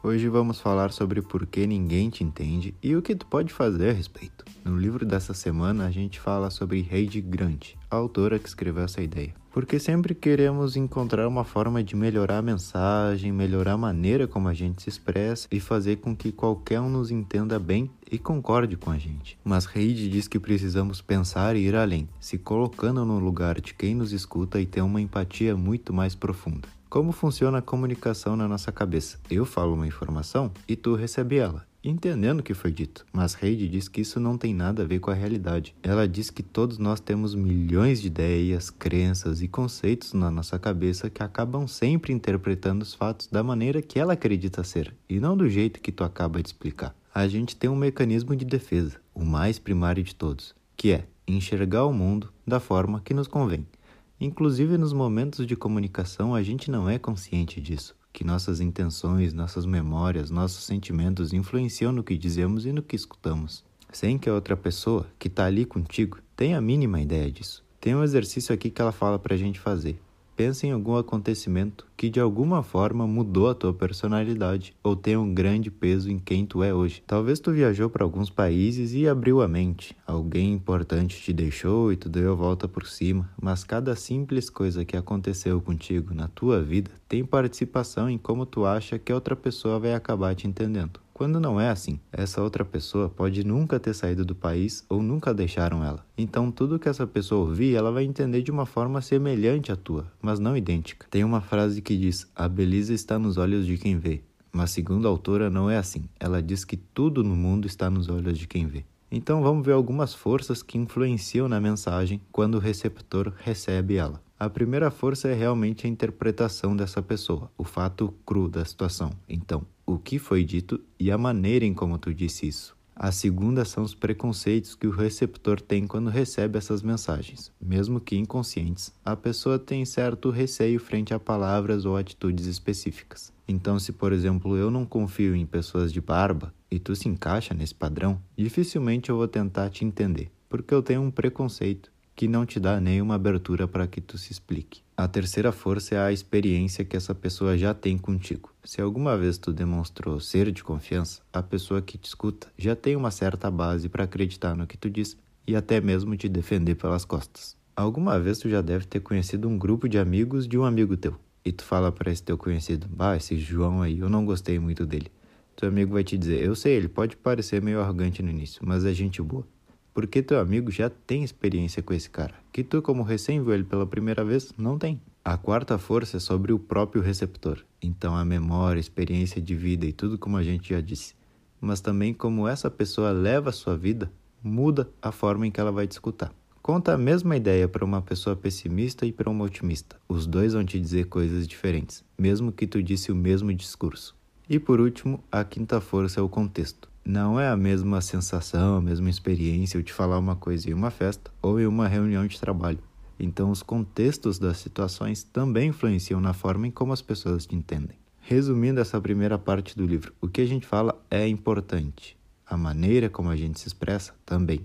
Hoje vamos falar sobre por que ninguém te entende e o que tu pode fazer a respeito. No livro dessa semana a gente fala sobre Heidi Grant, a autora que escreveu essa ideia. Porque sempre queremos encontrar uma forma de melhorar a mensagem, melhorar a maneira como a gente se expressa e fazer com que qualquer um nos entenda bem e concorde com a gente. Mas Heidi diz que precisamos pensar e ir além, se colocando no lugar de quem nos escuta e ter uma empatia muito mais profunda. Como funciona a comunicação na nossa cabeça? Eu falo uma informação e tu recebe ela, entendendo o que foi dito. Mas Heidi diz que isso não tem nada a ver com a realidade. Ela diz que todos nós temos milhões de ideias, crenças e conceitos na nossa cabeça que acabam sempre interpretando os fatos da maneira que ela acredita ser e não do jeito que tu acaba de explicar. A gente tem um mecanismo de defesa, o mais primário de todos, que é enxergar o mundo da forma que nos convém. Inclusive nos momentos de comunicação, a gente não é consciente disso, que nossas intenções, nossas memórias, nossos sentimentos influenciam no que dizemos e no que escutamos, sem que a outra pessoa que está ali contigo tenha a mínima ideia disso. Tem um exercício aqui que ela fala para a gente fazer. Pensa em algum acontecimento que de alguma forma mudou a tua personalidade ou tem um grande peso em quem tu é hoje. Talvez tu viajou para alguns países e abriu a mente. Alguém importante te deixou e tu deu a volta por cima, mas cada simples coisa que aconteceu contigo na tua vida tem participação em como tu acha que outra pessoa vai acabar te entendendo. Quando não é assim, essa outra pessoa pode nunca ter saído do país ou nunca deixaram ela. Então, tudo que essa pessoa ouvir, ela vai entender de uma forma semelhante à tua, mas não idêntica. Tem uma frase que diz: A beleza está nos olhos de quem vê. Mas, segundo a autora, não é assim. Ela diz que tudo no mundo está nos olhos de quem vê. Então, vamos ver algumas forças que influenciam na mensagem quando o receptor recebe ela. A primeira força é realmente a interpretação dessa pessoa, o fato cru da situação. Então, o que foi dito e a maneira em como tu disse isso. A segunda são os preconceitos que o receptor tem quando recebe essas mensagens. Mesmo que inconscientes, a pessoa tem certo receio frente a palavras ou atitudes específicas. Então, se por exemplo eu não confio em pessoas de barba e tu se encaixa nesse padrão, dificilmente eu vou tentar te entender, porque eu tenho um preconceito que não te dá nenhuma abertura para que tu se explique. A terceira força é a experiência que essa pessoa já tem contigo. Se alguma vez tu demonstrou ser de confiança, a pessoa que te escuta já tem uma certa base para acreditar no que tu diz e até mesmo te defender pelas costas. Alguma vez tu já deve ter conhecido um grupo de amigos de um amigo teu. E tu fala para esse teu conhecido: "Bah, esse João aí, eu não gostei muito dele". Teu amigo vai te dizer: "Eu sei, ele pode parecer meio arrogante no início, mas é gente boa" porque teu amigo já tem experiência com esse cara, que tu, como recém viu ele pela primeira vez, não tem. A quarta força é sobre o próprio receptor, então a memória, experiência de vida e tudo como a gente já disse, mas também como essa pessoa leva a sua vida, muda a forma em que ela vai te escutar. Conta a mesma ideia para uma pessoa pessimista e para uma otimista. Os dois vão te dizer coisas diferentes, mesmo que tu disse o mesmo discurso. E por último, a quinta força é o contexto. Não é a mesma sensação, a mesma experiência eu te falar uma coisa em uma festa ou em uma reunião de trabalho. Então, os contextos das situações também influenciam na forma em como as pessoas te entendem. Resumindo essa primeira parte do livro, o que a gente fala é importante, a maneira como a gente se expressa também.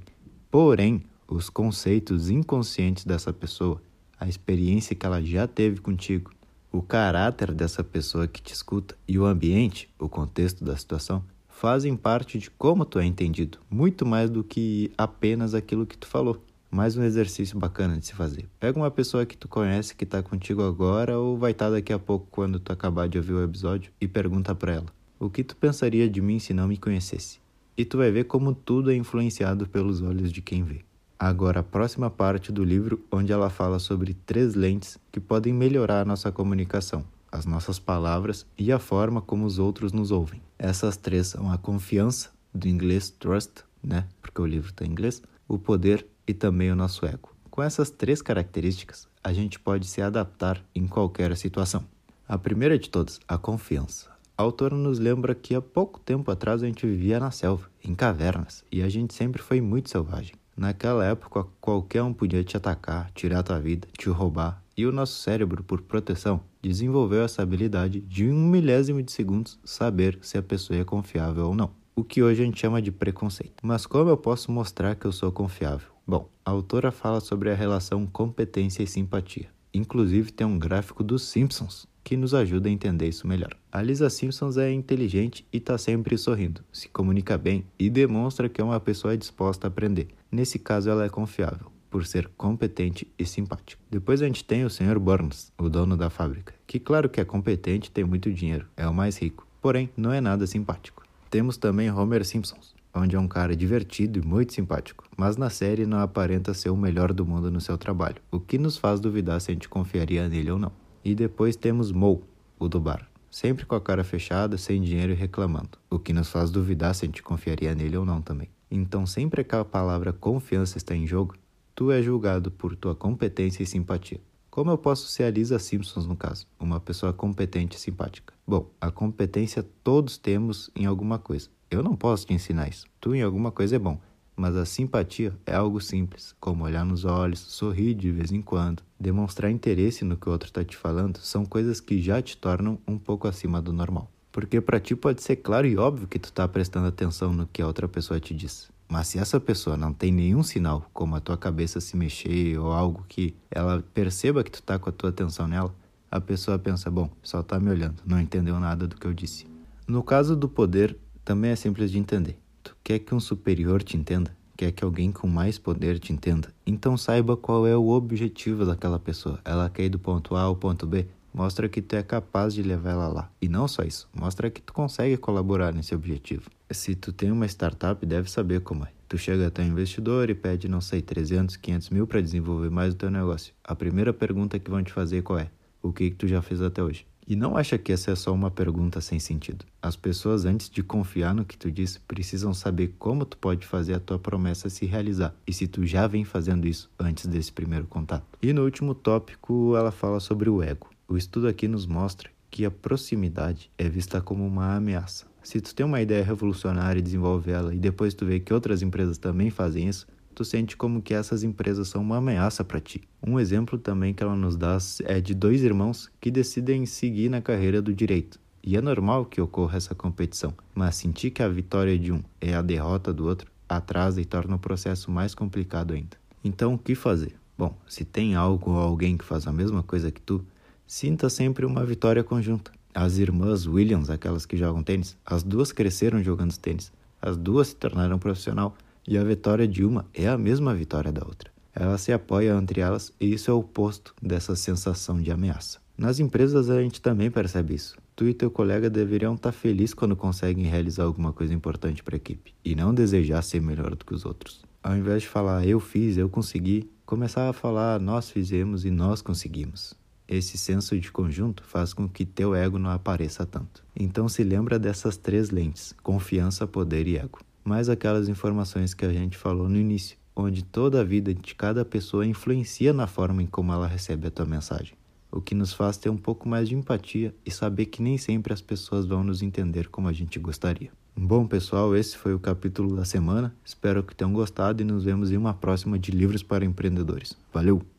Porém, os conceitos inconscientes dessa pessoa, a experiência que ela já teve contigo, o caráter dessa pessoa que te escuta e o ambiente, o contexto da situação, fazem parte de como tu é entendido, muito mais do que apenas aquilo que tu falou. Mais um exercício bacana de se fazer. Pega uma pessoa que tu conhece que está contigo agora ou vai estar tá daqui a pouco quando tu acabar de ouvir o episódio e pergunta para ela: "O que tu pensaria de mim se não me conhecesse?" E tu vai ver como tudo é influenciado pelos olhos de quem vê. Agora, a próxima parte do livro, onde ela fala sobre três lentes que podem melhorar a nossa comunicação as nossas palavras e a forma como os outros nos ouvem. Essas três são a confiança, do inglês trust, né? Porque o livro está em inglês, o poder e também o nosso ego. Com essas três características, a gente pode se adaptar em qualquer situação. A primeira de todas, a confiança. A autora nos lembra que há pouco tempo atrás a gente vivia na selva, em cavernas, e a gente sempre foi muito selvagem. Naquela época, qualquer um podia te atacar, tirar tua vida, te roubar, e o nosso cérebro, por proteção, desenvolveu essa habilidade de em um milésimo de segundos saber se a pessoa é confiável ou não. O que hoje a gente chama de preconceito. Mas como eu posso mostrar que eu sou confiável? Bom, a autora fala sobre a relação competência e simpatia. Inclusive tem um gráfico dos Simpsons que nos ajuda a entender isso melhor. A Lisa Simpsons é inteligente e está sempre sorrindo, se comunica bem e demonstra que é uma pessoa disposta a aprender. Nesse caso, ela é confiável, por ser competente e simpática. Depois a gente tem o Sr. Burns, o dono da fábrica, que claro que é competente tem muito dinheiro, é o mais rico, porém não é nada simpático. Temos também Homer Simpsons, onde é um cara divertido e muito simpático, mas na série não aparenta ser o melhor do mundo no seu trabalho, o que nos faz duvidar se a gente confiaria nele ou não. E depois temos Moe, o do bar, sempre com a cara fechada, sem dinheiro e reclamando, o que nos faz duvidar se a gente confiaria nele ou não também. Então, sempre que a palavra confiança está em jogo, tu é julgado por tua competência e simpatia. Como eu posso ser a Lisa Simpsons no caso, uma pessoa competente e simpática? Bom, a competência todos temos em alguma coisa. Eu não posso te ensinar isso. Tu em alguma coisa é bom, mas a simpatia é algo simples, como olhar nos olhos, sorrir de vez em quando, demonstrar interesse no que o outro está te falando, são coisas que já te tornam um pouco acima do normal. Porque para ti pode ser claro e óbvio que tu está prestando atenção no que a outra pessoa te diz. Mas se essa pessoa não tem nenhum sinal, como a tua cabeça se mexer ou algo que ela perceba que tu está com a tua atenção nela, a pessoa pensa, bom, só está me olhando, não entendeu nada do que eu disse. No caso do poder, também é simples de entender. Tu quer que um superior te entenda? Quer que alguém com mais poder te entenda? Então saiba qual é o objetivo daquela pessoa. Ela quer ir do ponto A ao ponto B? Mostra que tu é capaz de levar ela lá. E não só isso, mostra que tu consegue colaborar nesse objetivo. Se tu tem uma startup, deve saber como é. Tu chega até o investidor e pede, não sei, 300, 500 mil para desenvolver mais o teu negócio. A primeira pergunta que vão te fazer qual é? O que, que tu já fez até hoje? E não acha que essa é só uma pergunta sem sentido. As pessoas, antes de confiar no que tu diz, precisam saber como tu pode fazer a tua promessa se realizar e se tu já vem fazendo isso antes desse primeiro contato. E no último tópico, ela fala sobre o ego. O estudo aqui nos mostra que a proximidade é vista como uma ameaça. Se tu tem uma ideia revolucionária e desenvolve ela e depois tu vê que outras empresas também fazem isso, tu sente como que essas empresas são uma ameaça para ti. Um exemplo também que ela nos dá é de dois irmãos que decidem seguir na carreira do direito. E é normal que ocorra essa competição, mas sentir que a vitória de um é a derrota do outro atrasa e torna o processo mais complicado ainda. Então, o que fazer? Bom, se tem algo ou alguém que faz a mesma coisa que tu, sinta sempre uma vitória conjunta. As irmãs Williams, aquelas que jogam tênis, as duas cresceram jogando tênis. As duas se tornaram profissional e a vitória de uma é a mesma vitória da outra. Ela se apoia entre elas e isso é o oposto dessa sensação de ameaça. Nas empresas a gente também percebe isso. Tu e teu colega deveriam estar felizes quando conseguem realizar alguma coisa importante para a equipe e não desejar ser melhor do que os outros. Ao invés de falar eu fiz, eu consegui, começar a falar nós fizemos e nós conseguimos. Esse senso de conjunto faz com que teu ego não apareça tanto. Então se lembra dessas três lentes: confiança, poder e ego mais aquelas informações que a gente falou no início, onde toda a vida de cada pessoa influencia na forma em como ela recebe a tua mensagem, o que nos faz ter um pouco mais de empatia e saber que nem sempre as pessoas vão nos entender como a gente gostaria. Bom, pessoal, esse foi o capítulo da semana. Espero que tenham gostado e nos vemos em uma próxima de Livros para Empreendedores. Valeu!